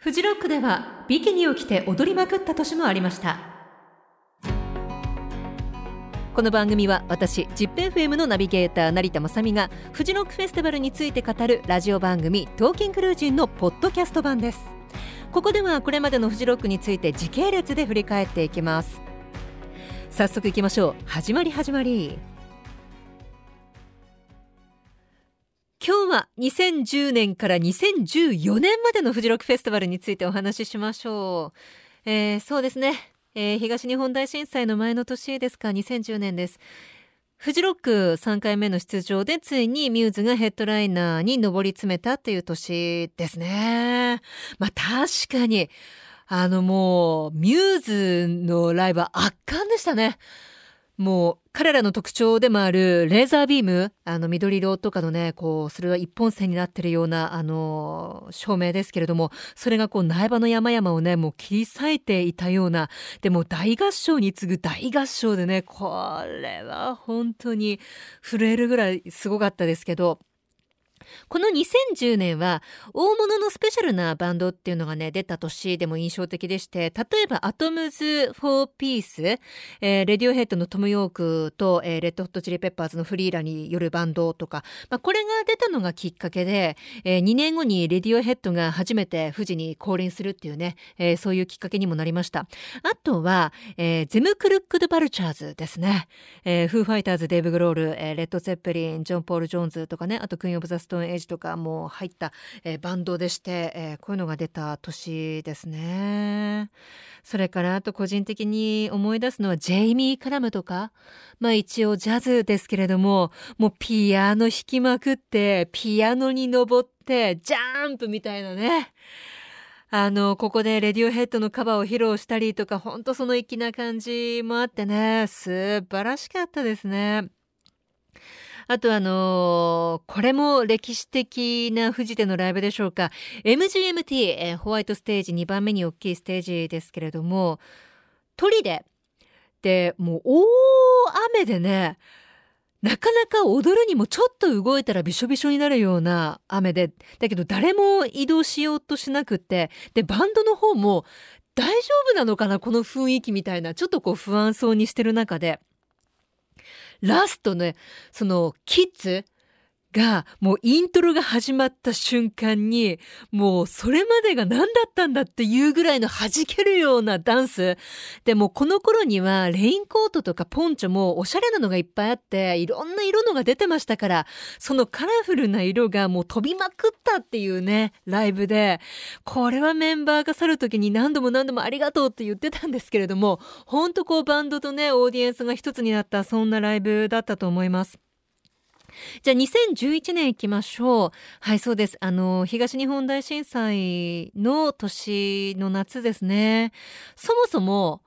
フジロックではビキニを着て踊りまくった年もありました。この番組は私 ZIPFM のナビゲーター成田雅美がフジロックフェスティバルについて語るラジオ番組「トーキングルージン」のポッドキャスト版です。ここではこれまでのフジロックについて時系列で振り返っていきます。早速いきましょう。始まり始まり。今日は2010年から2014年までのフジロックフェスティバルについてお話ししましょう。えー、そうですね、えー、東日本大震災の前の年ですか、2010年です。フジロック3回目の出場でついにミューズがヘッドライナーに上り詰めたっていう年ですね。まあ確かに、あのもう、ミューズのライブは圧巻でしたね。もう彼らの特徴でもあるレーザービーム、あの緑色とかのね、こう、それは一本線になってるような、あの、照明ですけれども、それがこう、苗場の山々をね、もう切り裂いていたような、でも大合唱に次ぐ大合唱でね、これは本当に震えるぐらいすごかったですけど、この2010年は大物のスペシャルなバンドっていうのがね出た年でも印象的でして例えばアトムズ4ピース、えー、レディオヘッドのトム・ヨークと、えー、レッドホットチリペッパーズのフリーらによるバンドとか、まあ、これが出たのがきっかけで、えー、2年後にレディオヘッドが初めて富士に降臨するっていうね、えー、そういうきっかけにもなりました。あとは、えー、ゼム・クルックド・バルチャーズですね、えー、フーファイターズデーブ・グロール、えー、レッド・ゼッペリンジョン・ポール・ジョーンズとかねあとクイーン・オブ・ザ・ストーン・エイジとかも入った、えー、バンドでして、えー、こういうのが出た年ですね。それからあと個人的に思い出すのはジェイミー・カラムとか、まあ一応ジャズですけれども、もうピアノ弾きまくって、ピアノに登って、ジャンプみたいなね。あの、ここでレディオヘッドのカバーを披露したりとか、ほんとその粋な感じもあってね、素晴らしかったですね。あとあのー、これも歴史的な富士でのライブでしょうか。MGMT、えー、ホワイトステージ2番目に大きいステージですけれども、鳥で、で、もう大雨でね、なかなか踊るにもちょっと動いたらびしょびしょになるような雨で、だけど誰も移動しようとしなくって、で、バンドの方も大丈夫なのかなこの雰囲気みたいな、ちょっとこう不安そうにしてる中で、ラストね、そのキッズがもうイントロが始まった瞬間にもうそれまでが何だったんだっていうぐらいの弾けるようなダンスでもこの頃にはレインコートとかポンチョもおしゃれなのがいっぱいあっていろんな色のが出てましたからそのカラフルな色がもう飛びまくったっていうねライブでこれはメンバーが去る時に何度も何度もありがとうって言ってたんですけれどもほんとこうバンドとねオーディエンスが一つになったそんなライブだったと思います。じゃあ2011年行きましょう。はい、そうです。あの、東日本大震災の年の夏ですね。そもそも、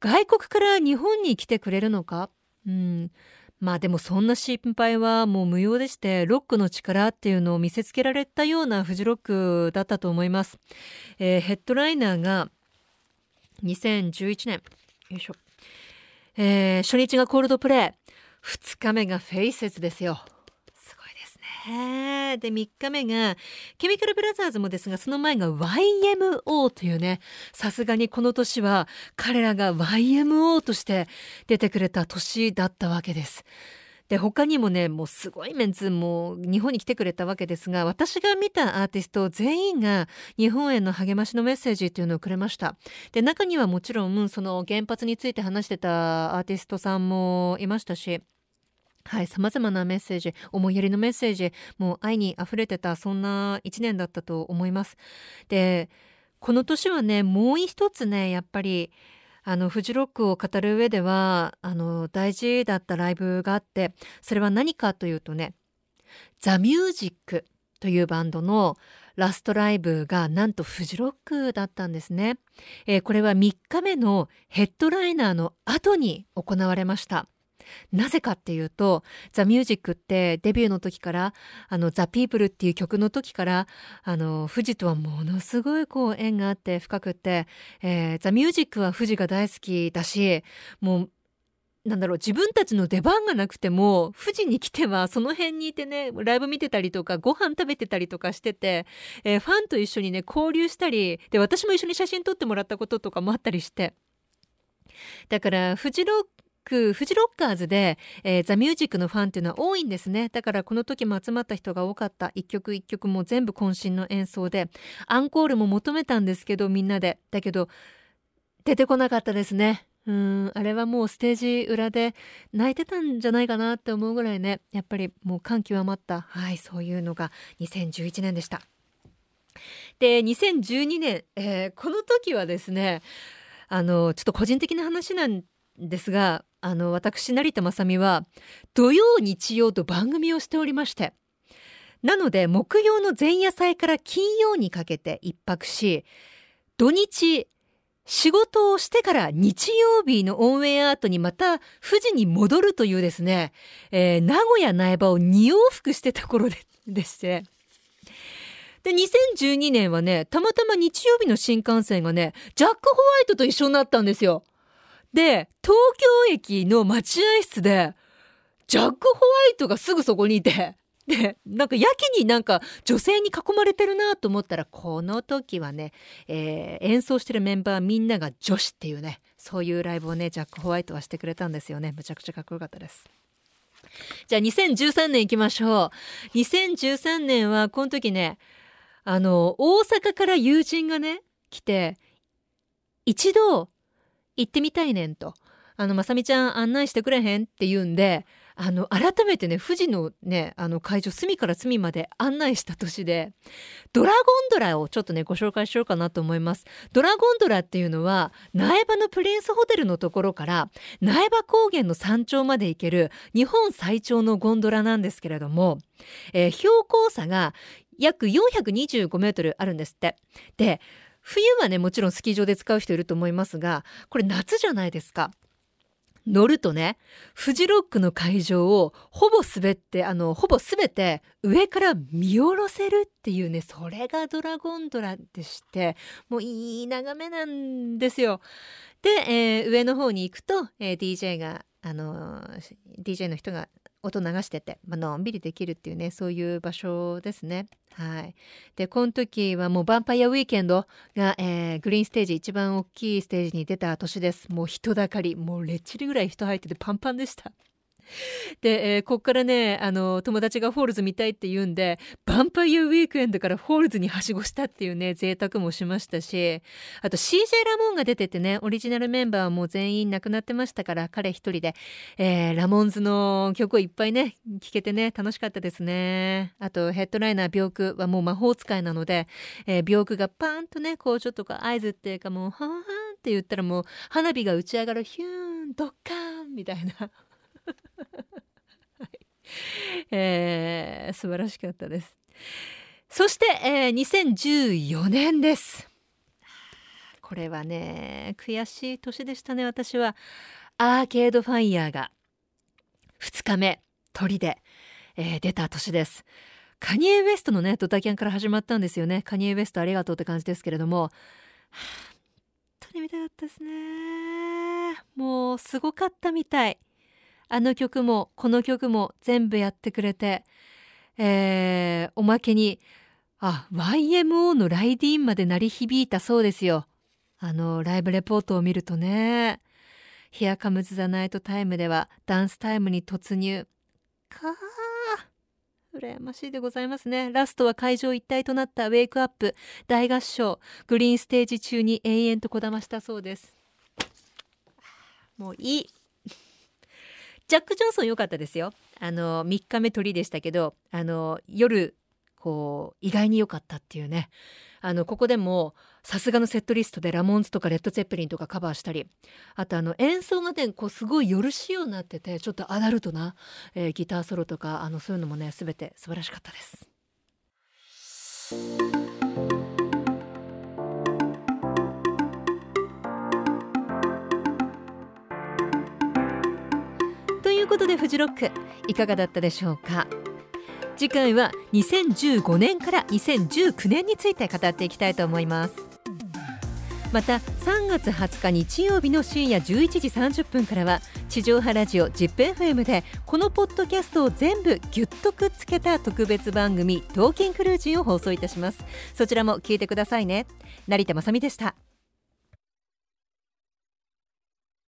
外国から日本に来てくれるのか？うん。まあでもそんな心配はもう無用でして、ロックの力っていうのを見せつけられたようなフジロックだったと思います。えー、ヘッドライナーが2011年、よいしょ。えー、初日がコールドプレイ。2日目がフェイセスですよ。すごいですね。で、3日目が、ケミカルブラザーズもですが、その前が YMO というね、さすがにこの年は彼らが YMO として出てくれた年だったわけです。で他にもねもうすごいメンツも日本に来てくれたわけですが私が見たアーティスト全員が日本への励ましのメッセージっていうのをくれましたで中にはもちろんその原発について話してたアーティストさんもいましたしはい、様々なメッセージ、思いやりのメッセージ、もう愛に溢れてた、そんな一年だったと思います。で、この年はね、もう一つね、やっぱり、あの、フジロックを語る上では、あの、大事だったライブがあって、それは何かというとね、ザ・ミュージックというバンドのラストライブがなんとフジロックだったんですね。えー、これは3日目のヘッドライナーの後に行われました。なぜかっていうと、ザ・ミュージックってデビューの時から、あの、ザ・ピープルっていう曲の時から、あの、富士とはものすごいこう縁があって深くって、えー、ザ・ミュージックは富士が大好きだし、もうなんだろう自分たちの出番がなくても富士に来てはその辺にいてねライブ見てたりとかご飯食べてたりとかしてて、えー、ファンと一緒にね交流したりで私も一緒に写真撮ってもらったこととかもあったりして。だからフジロックフジロッカーズで、えー、ザ・ミュージックのファンっていうのは多いんですね。だからこの時も集まった人が多かった。一曲一曲も全部渾身の演奏でアンコールも求めたんですけどみんなで。だけど出てこなかったですね。うんあれはもうステージ裏で泣いてたんじゃないかなって思うぐらいね。やっぱりもう感極まった。はいそういうのが2011年でした。で2012年、えー、この時はですねあのちょっと個人的な話なんですがあの私成田雅美は土曜日曜と番組をしておりましてなので木曜の前夜祭から金曜にかけて一泊し土日仕事をしてから日曜日のオンエア後にまた富士に戻るというですね、えー、名古屋苗場を2往復してた頃ででして。で、2012年はね、たまたま日曜日の新幹線がね、ジャック・ホワイトと一緒になったんですよ。で、東京駅の待合室で、ジャック・ホワイトがすぐそこにいて、でなんかやけになんか女性に囲まれてるなと思ったらこの時はね、えー、演奏してるメンバーみんなが女子っていうねそういうライブをねジャック・ホワイトはしてくれたんですよねむちゃくちゃかっこよかったです。じゃあ2013年いきましょう。2013年はこの時ねあの大阪から友人がね来て一度行ってみたいねんと。あの、まさみちゃん案内してくれへんって言うんで、あの改めてね富士のねあの会場隅から隅まで案内した年でドラゴンドラをちょっとねご紹介しようかなと思いますドラゴンドラっていうのは苗場のプリンスホテルのところから苗場高原の山頂まで行ける日本最長のゴンドラなんですけれども、えー、標高差が約425メートルあるんですってで冬はねもちろんスキー場で使う人いると思いますがこれ夏じゃないですか乗るとね、フジロックの会場をほぼ滑って、あの、ほぼ全て上から見下ろせるっていうね、それがドラゴンドラでして、もういい眺めなんですよ。で、えー、上の方に行くと、えー、DJ が、あのー、DJ の人が音流してて、まあのんびりできるっていうねそういう場所ですね。はい、でこの時はもうヴァンパイアウィーケンドが、えー、グリーンステージ一番大きいステージに出た年です。もう人だかりもうレッチリぐらい人入っててパンパンでした。で、えー、こっからねあの友達がフォールズ見たいって言うんでヴァンパイアウィークエンドからフォールズにはしごしたっていうね贅沢もしましたしあと CJ ラモンが出ててねオリジナルメンバーはもう全員亡くなってましたから彼一人で、えー、ラモンズの曲をいっぱいね聴けてね楽しかったですね。あとヘッドライナービョークはもう魔法使いなので、えー、ビョークがパーンとねこうちょっとこう合図っていうかもうはーはーって言ったらもう花火が打ち上がるヒューンドッカーンみたいな。はいえー、素晴らしかったです。そして、えー、2014年です。これはね悔しい年でしたね私は。アーケードファイヤーが2日目鳥で、えー、出た年です。カニエ・ウエストのねドタキャンから始まったんですよね。カニエ・ウエストありがとうって感じですけれども、はあ、本当に見たかったですね。もうすごかったみたい。あの曲もこの曲も全部やってくれて、えー、おまけにあ YMO のライディーンまで鳴り響いたそうですよ。あのライブレポートを見るとね「Here Comes the Night Time」ではダンスタイムに突入。かー羨ましいでございますね。ラストは会場一体となったウェイクアップ大合唱グリーンステージ中に延々とこだましたそうです。もういい。ジャック・ジョンソン良かったですよあの3日目鳥でしたけどあの夜こう意外に良かったっていうねあのここでもさすがのセットリストでラモンズとかレッド・ツェッペリンとかカバーしたりあとあの演奏がねこうすごい夜仕様になっててちょっとアダルトな、えー、ギターソロとかあのそういうのもね全て素晴らしかったです。ことでフジロックいかがだったでしょうか？次回は2015年から2019年について語っていきたいと思います。また3月20日日曜日の深夜11時30分からは地上波ラジオ ZIPFM でこのポッドキャストを全部ぎゅっとくっつけた特別番組「トーキンクルージン」を放送いたします。そちらも聞いてくださいね。成田まさでした。